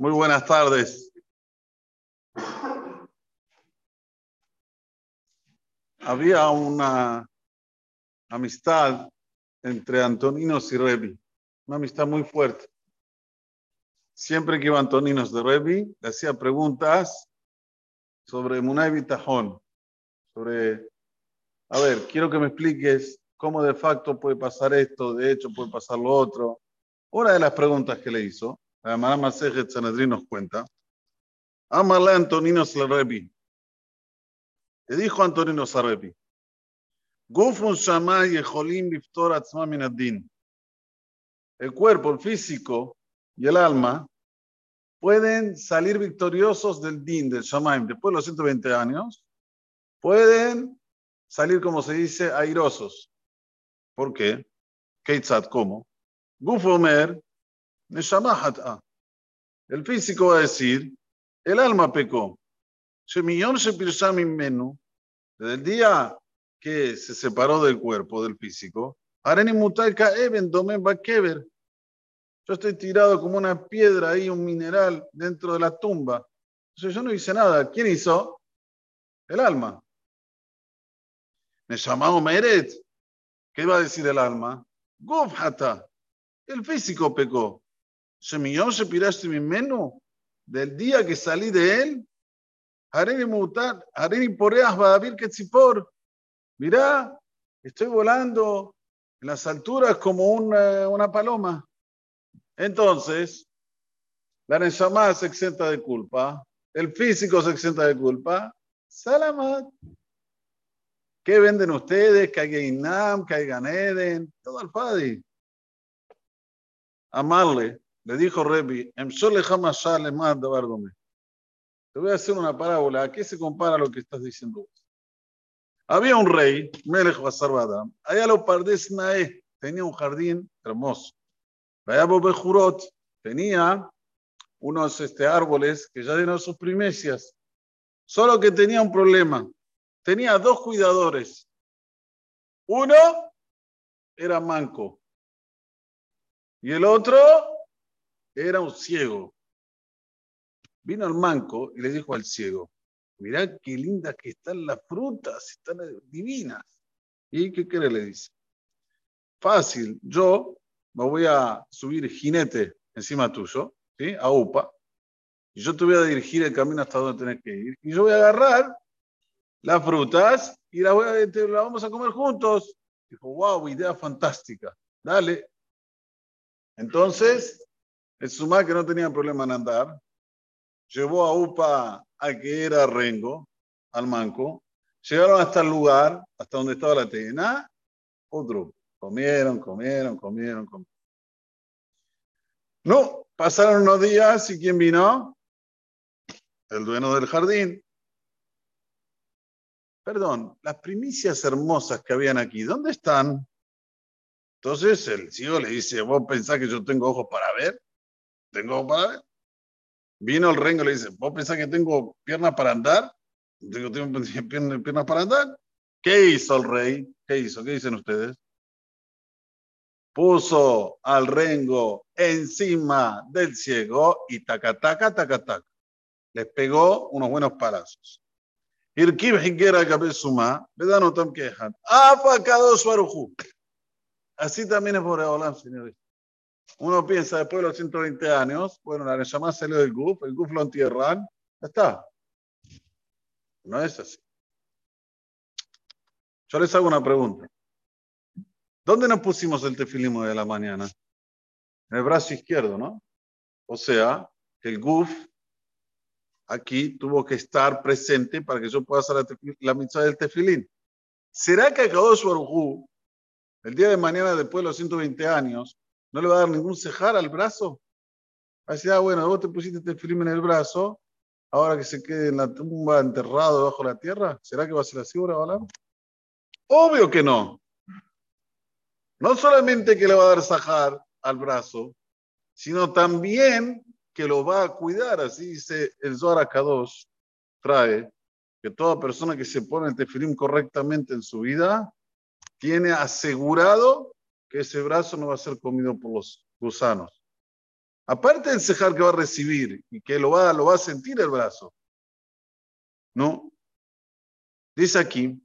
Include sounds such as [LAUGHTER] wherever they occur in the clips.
Muy buenas tardes. Había una amistad entre Antoninos y Revi, una amistad muy fuerte. Siempre que iba Antoninos de Revi, le hacía preguntas sobre Munay Bitajón, sobre, a ver, quiero que me expliques cómo de facto puede pasar esto, de hecho puede pasar lo otro. Una de las preguntas que le hizo, la hermana Masejet Sanedrín nos cuenta, Amarle Antonino Revi. Le dijo Antonino Sarrepi, Gufun Shamay Yeholim Biftor Atzmaminadin. El cuerpo, el físico y el alma pueden salir victoriosos del din, del Shamaim, después de los 120 años, pueden salir, como se dice, airosos. ¿Por qué? Keitzat, ¿cómo? Gufomer, Neshama El físico va a decir, el alma pecó. Desde el día que se separó del cuerpo, del físico. Yo estoy tirado como una piedra ahí, un mineral dentro de la tumba. Entonces yo no hice nada. ¿Quién hizo? El alma. Me llamaba Meret. ¿Qué iba a decir el alma? Gofhata. El físico pecó. Se millón se piraste mi menú del día que salí de él. Hareni mutar, hareni poreas badavir por. Mirá, estoy volando en las alturas como una, una paloma. Entonces, la Neshama se exenta de culpa, el físico se exenta de culpa. Salamat. ¿Qué venden ustedes? Que hay Inam, que hay Ganeden, todo al Fadi. Amarle, le dijo Rebi, Te voy a hacer una parábola. ¿A qué se compara lo que estás diciendo? Había un rey, Melech Basarbada, allá lo Pardes Nae, tenía un jardín hermoso. Allá Jurot tenía unos este, árboles que ya dieron sus primicias. Solo que tenía un problema. Tenía dos cuidadores. Uno era manco y el otro era un ciego. Vino el manco y le dijo al ciego, mirá qué lindas que están las frutas, están divinas. ¿Y qué quiere? Le dice. Fácil, yo me voy a subir jinete encima tuyo, ¿sí? a UPA, y yo te voy a dirigir el camino hasta donde tenés que ir, y yo voy a agarrar las frutas y las, vamos a comer juntos. Dijo, wow, idea fantástica, dale. Entonces, el Sumá, que no tenía problema en andar, llevó a UPA a que era Rengo, al manco, llegaron hasta el lugar, hasta donde estaba la tena, otro, comieron, comieron, comieron, comieron. No, pasaron unos días y ¿quién vino? El dueño del jardín. Perdón, las primicias hermosas que habían aquí, ¿dónde están? Entonces el ciego le dice, ¿vos pensás que yo tengo ojos para ver? ¿Tengo para ver? Vino el rengo y le dice, ¿vos pensás que tengo piernas para andar? ¿Tengo, [LAUGHS] tengo piernas para andar? ¿Qué hizo el rey? ¿Qué hizo? ¿Qué dicen ustedes? Puso al rengo encima del ciego y taca, taca, taca, taca. Les pegó unos buenos palazos. Irkib Higuera Gabesuma, Vedanotam Kehan. Afa Kadosh Baruchu. Así también es por Olam, señores. Uno piensa después de los 120 años, bueno, la Neshama salió del GUF, el GUF lo entierran, ya está. No es así. Yo les hago una pregunta. ¿Dónde nos pusimos el tefilismo de la mañana? En el brazo izquierdo, ¿no? O sea, el GUF aquí tuvo que estar presente para que yo pueda hacer la, la del tefilín. ¿Será que su Baruj el día de mañana, después de los 120 años, no le va a dar ningún cejar al brazo. Va a decir, ah, bueno, vos te pusiste este film en el brazo, ahora que se quede en la tumba enterrado bajo la tierra, ¿será que va a ser así ahora, Obvio que no. No solamente que le va a dar sajar al brazo, sino también que lo va a cuidar. Así dice el Zohar Kadosh, trae que toda persona que se pone el tefilim correctamente en su vida, tiene asegurado que ese brazo no va a ser comido por los gusanos. Aparte del cejar que va a recibir y que lo va, a sentir el brazo. ¿No? Dice aquí.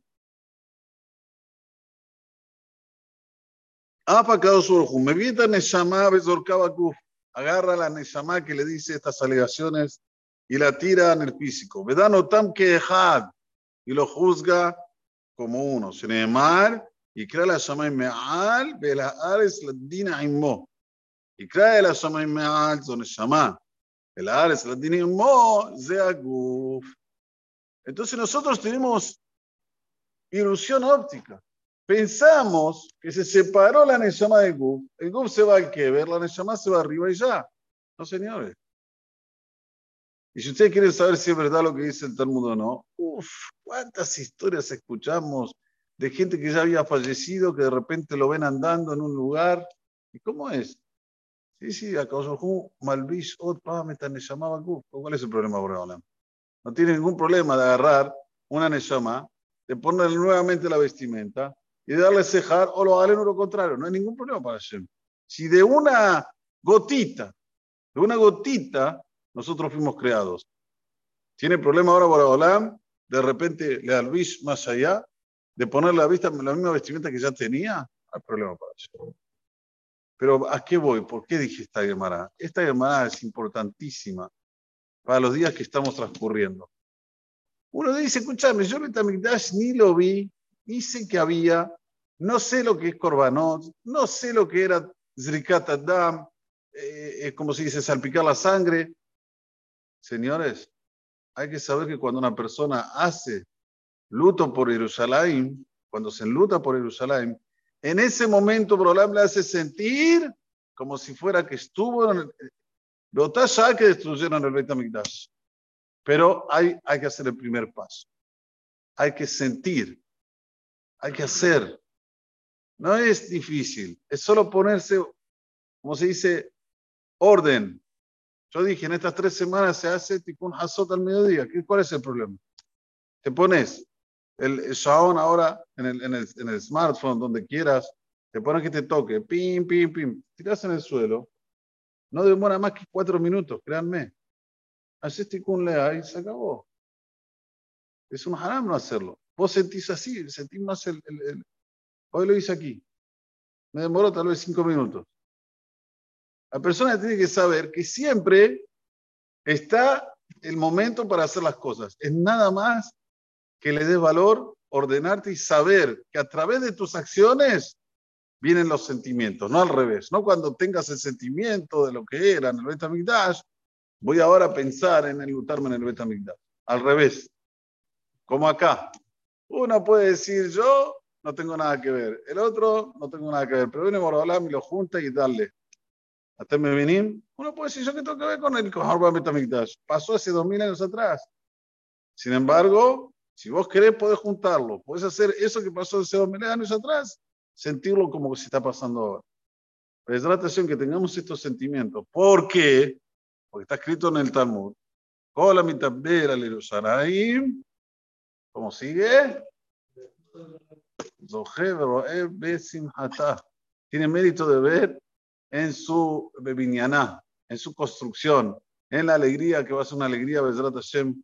Agarra la Neshama que le dice estas alegaciones y la tira en el físico. Vedano tam que y lo juzga como uno. Sin embargo, Me'al, la Ares la Dina Immo. Y crea la Shamay Me'al, son Shama. El Ares la Dina Immo, Zeaguf. Entonces nosotros tenemos ilusión óptica. Pensamos que se separó la Neshama de Guf. El Guf se va al ver la Neshama se va arriba y ya. No, señores. Y si ustedes quieren saber si es verdad lo que dice el Talmud o no, uff, cuántas historias escuchamos de gente que ya había fallecido, que de repente lo ven andando en un lugar. ¿Y cómo es? Sí, sí, a causa Malvish, me llamaba ¿Cuál es el problema, ahora? No tiene ningún problema de agarrar una Neshama, de ponerle nuevamente la vestimenta y de darle cejar o lo en lo contrario. No hay ningún problema para Hashem. Si de una gotita, de una gotita, nosotros fuimos creados. ¿Tiene problema ahora Boraholam? De repente le alvis más allá de poner la, vista, la misma vestimenta que ya tenía, hay problema para eso. Pero ¿a qué voy? ¿Por qué dije esta Gemara? Esta Gemara es importantísima para los días que estamos transcurriendo. Uno dice, escúchame, yo Betamigdash ni lo vi, sé que había, no sé lo que es Korbanot, no sé lo que era Zrikat Adam, eh, como se dice, salpicar la sangre. Señores, hay que saber que cuando una persona hace luto por Jerusalén, cuando se enluta por Jerusalén, en ese momento Brolam le hace sentir como si fuera que estuvo en el que destruyeron el Beit HaMikdash. Pero hay, hay que hacer el primer paso. Hay que sentir. Hay que hacer. No es difícil. Es solo ponerse, como se dice, orden. Yo dije, en estas tres semanas se hace Tikkun Hazot al mediodía. ¿Cuál es el problema? Te pones el Shaon ahora en el, en, el, en el smartphone, donde quieras, te pones que te toque, pim, pim, pim, tiras en el suelo, no demora más que cuatro minutos, créanme. Haces Tikkun Lea y se acabó. Es un haram no hacerlo. Vos sentís así, sentís más el, el, el... Hoy lo hice aquí. Me demoró tal vez cinco minutos. La persona tiene que saber que siempre está el momento para hacer las cosas. Es nada más que le dé valor, ordenarte y saber que a través de tus acciones vienen los sentimientos, no al revés. No cuando tengas el sentimiento de lo que era en el Betamigdash, voy ahora a pensar en enlutarme en el Betamigdash. Al revés. Como acá. Uno puede decir yo no tengo nada que ver. El otro no tengo nada que ver. Pero viene Morolam y lo junta y darle. Hasta me vienen. Uno puede decir yo que tengo que ver con el Kohorba Betamigdash. Pasó hace dos mil años atrás. Sin embargo, si vos querés, podés juntarlo. Podés hacer eso que pasó hace dos mil años atrás, sentirlo como que se está pasando ahora. Pero la atención que tengamos estos sentimientos. ¿Por qué? Porque está escrito en el Talmud. ¿Cómo sigue? Tiene mérito de ver en su bebinianá, en su construcción, en la alegría que va a ser una alegría, Bezrat Hashem,